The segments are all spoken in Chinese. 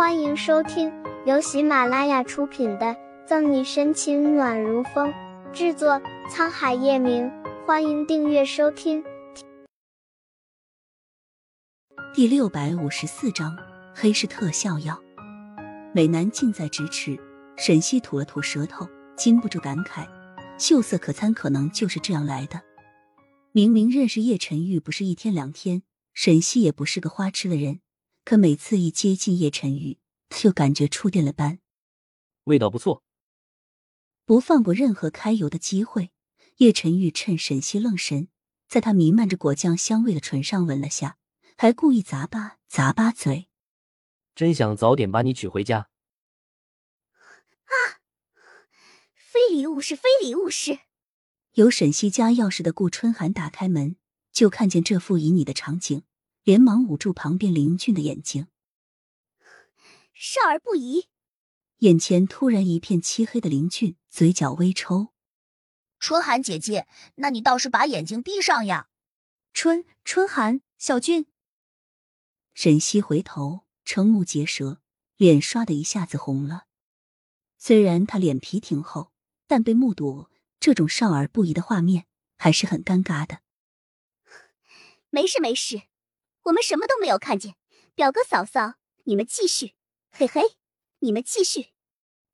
欢迎收听由喜马拉雅出品的《赠你深情暖如风》，制作沧海夜明。欢迎订阅收听。第六百五十四章：黑市特效药。美男近在咫尺，沈西吐了吐舌头，禁不住感慨：秀色可餐，可能就是这样来的。明明认识叶晨玉不是一天两天，沈西也不是个花痴的人。可每次一接近叶晨玉，就感觉触电了般。味道不错，不放过任何揩油的机会。叶晨玉趁沈西愣神，在他弥漫着果酱香味的唇上吻了下，还故意咂巴咂巴嘴。真想早点把你娶回家。啊！非礼勿视，非礼勿视！有沈西家钥匙的顾春寒打开门，就看见这副旖旎的场景。连忙捂住旁边林俊的眼睛，少儿不宜。眼前突然一片漆黑的林俊，嘴角微抽。春寒姐姐，那你倒是把眼睛闭上呀！春春寒，小俊。沈西回头，瞠目结舌，脸刷的一下子红了。虽然他脸皮挺厚，但被目睹这种少儿不宜的画面，还是很尴尬的。没事没事。我们什么都没有看见，表哥嫂嫂，你们继续，嘿嘿，你们继续。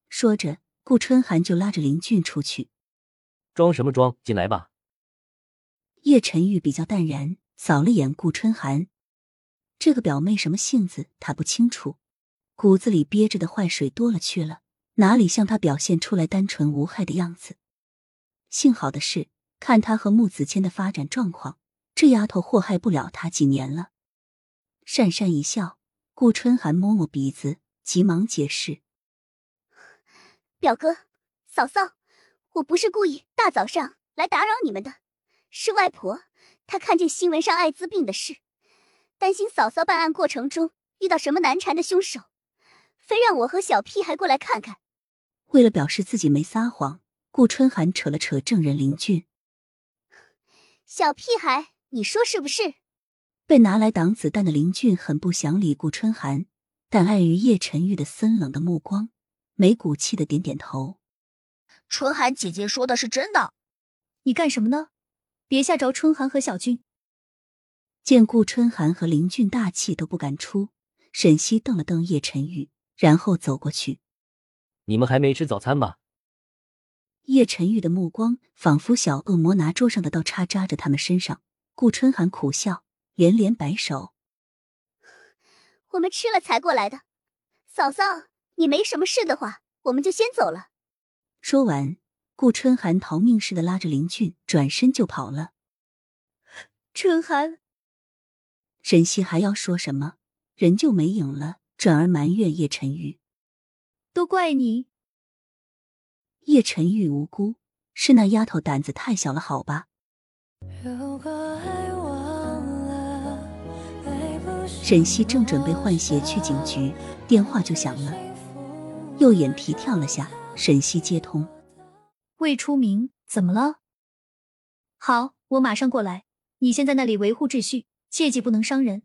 说着，顾春寒就拉着林俊出去。装什么装？进来吧。叶晨玉比较淡然，扫了眼顾春寒，这个表妹什么性子，他不清楚，骨子里憋着的坏水多了去了，哪里像他表现出来单纯无害的样子？幸好的是，看他和穆子谦的发展状况，这丫头祸害不了他几年了。讪讪一笑，顾春寒摸摸鼻子，急忙解释：“表哥、嫂嫂，我不是故意大早上来打扰你们的，是外婆她看见新闻上艾滋病的事，担心嫂嫂办案过程中遇到什么难缠的凶手，非让我和小屁孩过来看看。”为了表示自己没撒谎，顾春寒扯了扯证人林俊：“小屁孩，你说是不是？”被拿来挡子弹的林俊很不想理顾春寒，但碍于叶晨玉的森冷的目光，没骨气的点点头。春寒姐姐说的是真的，你干什么呢？别吓着春寒和小俊。见顾春寒和林俊大气都不敢出，沈西瞪了瞪叶晨玉，然后走过去。你们还没吃早餐吧？叶晨玉的目光仿佛小恶魔拿桌上的刀叉扎着他们身上。顾春寒苦笑。连连摆手，我们吃了才过来的。嫂嫂，你没什么事的话，我们就先走了。说完，顾春寒逃命似的拉着林俊转身就跑了。春寒，沈西还要说什么，人就没影了，转而埋怨叶晨玉：“都怪你。”叶晨玉无辜，是那丫头胆子太小了，好吧。沈西正准备换鞋去警局，电话就响了，右眼皮跳了下。沈西接通，魏初明，怎么了？好，我马上过来。你先在那里维护秩序，切记不能伤人。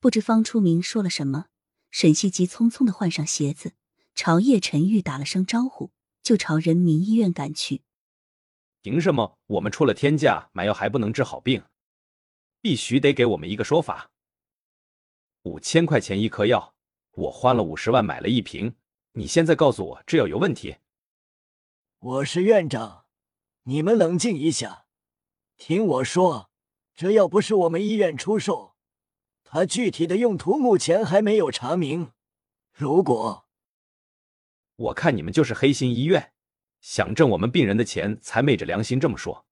不知方初明说了什么，沈西急匆匆的换上鞋子，朝叶晨玉打了声招呼，就朝人民医院赶去。凭什么我们出了天价买药还不能治好病？必须得给我们一个说法。五千块钱一颗药，我花了五十万买了一瓶，你现在告诉我这药有问题？我是院长，你们冷静一下，听我说，这药不是我们医院出售，它具体的用途目前还没有查明。如果我看你们就是黑心医院，想挣我们病人的钱才昧着良心这么说。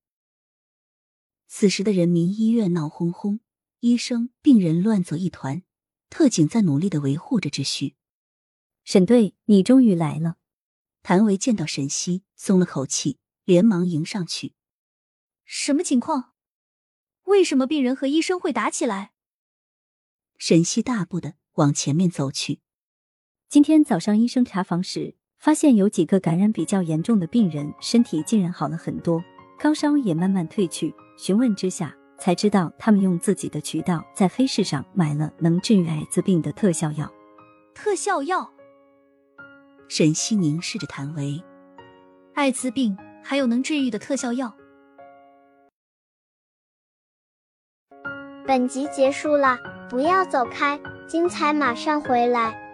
此时的人民医院闹哄哄，医生、病人乱作一团。特警在努力的维护着秩序。沈队，你终于来了。谭维见到沈西，松了口气，连忙迎上去。什么情况？为什么病人和医生会打起来？沈西大步的往前面走去。今天早上医生查房时，发现有几个感染比较严重的病人身体竟然好了很多，高烧也慢慢退去。询问之下。才知道他们用自己的渠道在黑市上买了能治愈艾滋病的特效药。特效药。沈西凝视着谭维，艾滋病还有能治愈的特效药。本集结束了，不要走开，精彩马上回来。